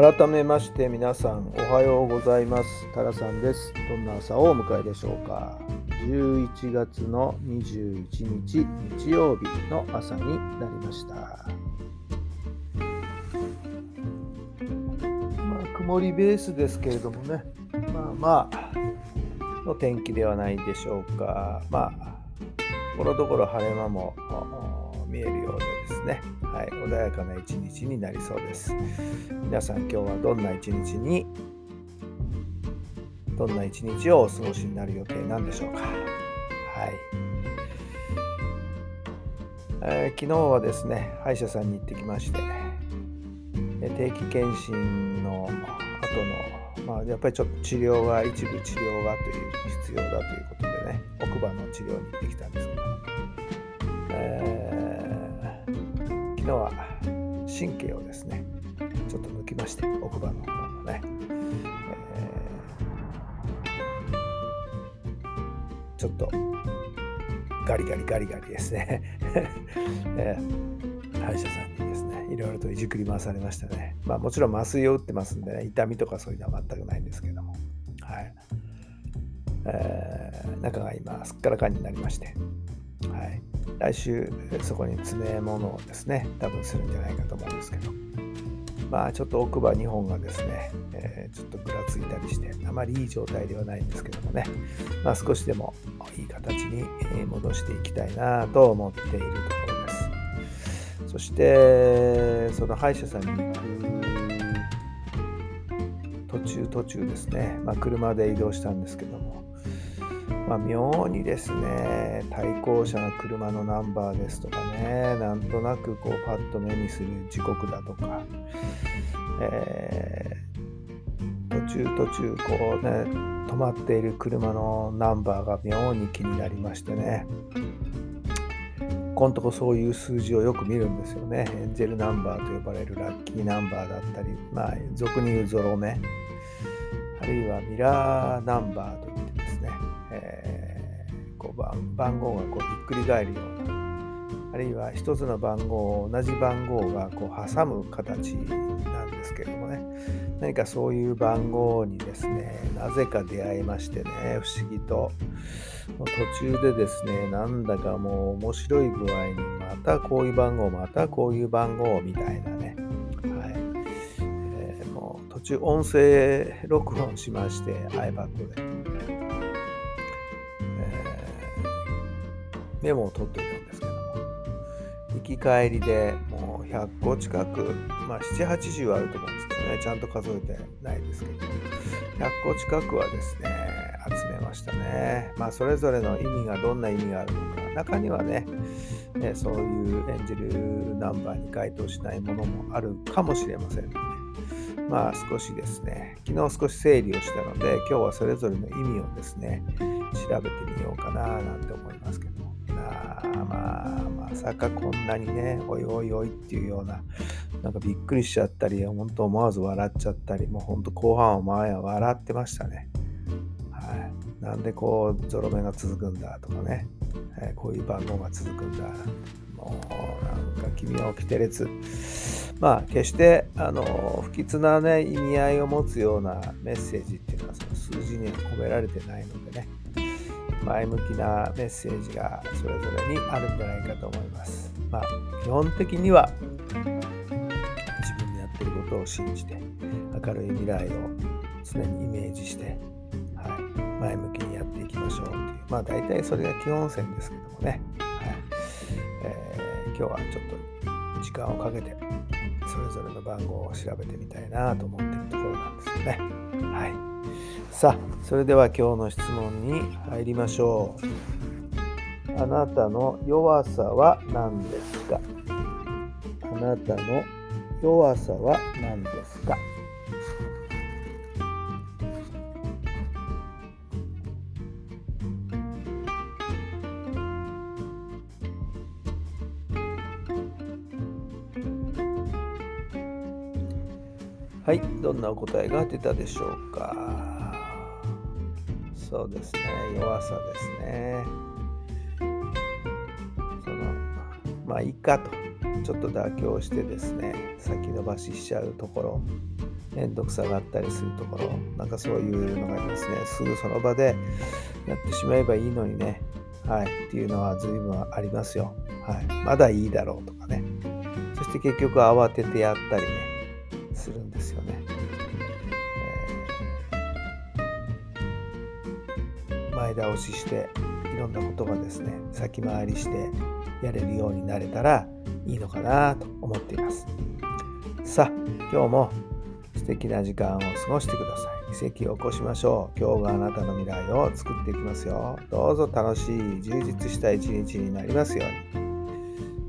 改めまして皆さんおはようございます。タラさんです。どんな朝をお迎えでしょうか。11月の21日日曜日の朝になりました。まあ曇りベースですけれどもね。まあまあの天気ではないでしょうか。まあところどころ晴れ間も見えるようでですね、はい、穏やかな一日になりそうです。皆さん今日はどんな一日にどんな一日をお過ごしになる予定なんでしょうか。はい。えー、昨日はですね、歯医者さんに行ってきまして、定期検診の後の、まあ、やっぱりちょっと治療が、一部治療がという必要だということでね、奥歯の治療に行ってきたんですけど、えー、昨日は神経をですね、ちょっと抜きまして、奥歯の方のね、ちょっとガリガリガリガリですね、えー、歯医者さんに、ろいろといじくり回されましたね。まあもちろん麻酔を打ってますんでね、痛みとかそういうのは全くないんですけども、はい。えー、中が今、すっからかんになりまして、はい。来週、そこに詰め物をですね、多分するんじゃないかと思うんですけど、まあちょっと奥歯2本がですね、えー、ちょっとぐらついたりして、あまりいい状態ではないんですけどもね、まあ、少しでもいい形に戻していきたいなと思っていると。そして、その歯医者さんに行く途中途中ですね、まあ、車で移動したんですけども、まあ、妙にですね、対向車の車のナンバーですとかね、なんとなくこうパッと目にする時刻だとか、えー、途中途中こうね、止まっている車のナンバーが妙に気になりましてね、ここのとこそういう数字をよく見るんですよね。エンジェルナンバーと呼ばれるラッキーナンバーだったり、まあ、俗に言うゾロ目、あるいはミラーナンバーといってですね。えー、こう番番号がこうひっくり返るような。あるいは一つの番号を同じ番号がこう挟む形なんですけれどもね。何かそういう番号にですねなぜか出会いましてね不思議と。途中でですねなんだかもう面白い具合にまたこういう番号またこういう番号みたいなね。はい、えー、もう途中音声録音しまして iPad で。メモを取っていたんですけども。行き帰りでもう100個近く。まあ780あると思うんですけどね。ちゃんと数えてないですけど。100個近くはですね集めましたね。まあそれぞれの意味がどんな意味があるのか。中にはねねそういうエンジェルナンバーに該当しないものもあるかもしれませんので、まあ少しですね、昨日少し整理をしたので、今日はそれぞれの意味をですね、調べてみようかななんて思いますけど。も。まあ、まさかこんなにね、おいおいおいっていうような、なんかびっくりしちゃったり、本当思わず笑っちゃったり、もう本当後半は前は笑ってましたね。はい。なんでこう、ゾロ目が続くんだとかね、えー、こういう番号が続くんだもうなんか君は起きて列。まあ、決してあの不吉な、ね、意味合いを持つようなメッセージっていうのはその数字には込められてないのでね、前向きなメッセージがそれぞれにあるんじゃないかと思います。まあ、基本的には自分のやってることを信じて明るい未来を常にイメージして、はい、前向きにやっていきましょうっていうまあ大体それが基本線ですけどもね、はいえー、今日はちょっと時間をかけてそれぞれの番号を調べてみたいなと思ってるところなんですよね。はいさあそれでは今日の質問に入りましょう。あなたの弱さは何ですか？あなたの弱さは何ですか？はい、どんなお答えが出たでしょうか？そうですね、弱さですね。その、まあ、いいかと、ちょっと妥協してですね、先延ばししちゃうところ、めんどくさがったりするところ、なんかそういうのがですね、すぐその場でやってしまえばいいのにね、はい、っていうのは随分ありますよ。はい、まだいいだろうとかね。そして結局慌ててやったりね、前倒ししていろんなことがですね先回りしてやれるようになれたらいいのかなと思っています。さあ今日も素敵な時間を過ごしてください。奇跡を起こしましょう。今日があなたの未来を作っていきますよ。どうぞ楽しい、充実した一日になりますよう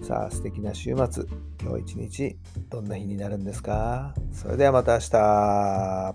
に。さあ素敵な週末今日一日どんな日になるんですか？それではまた明日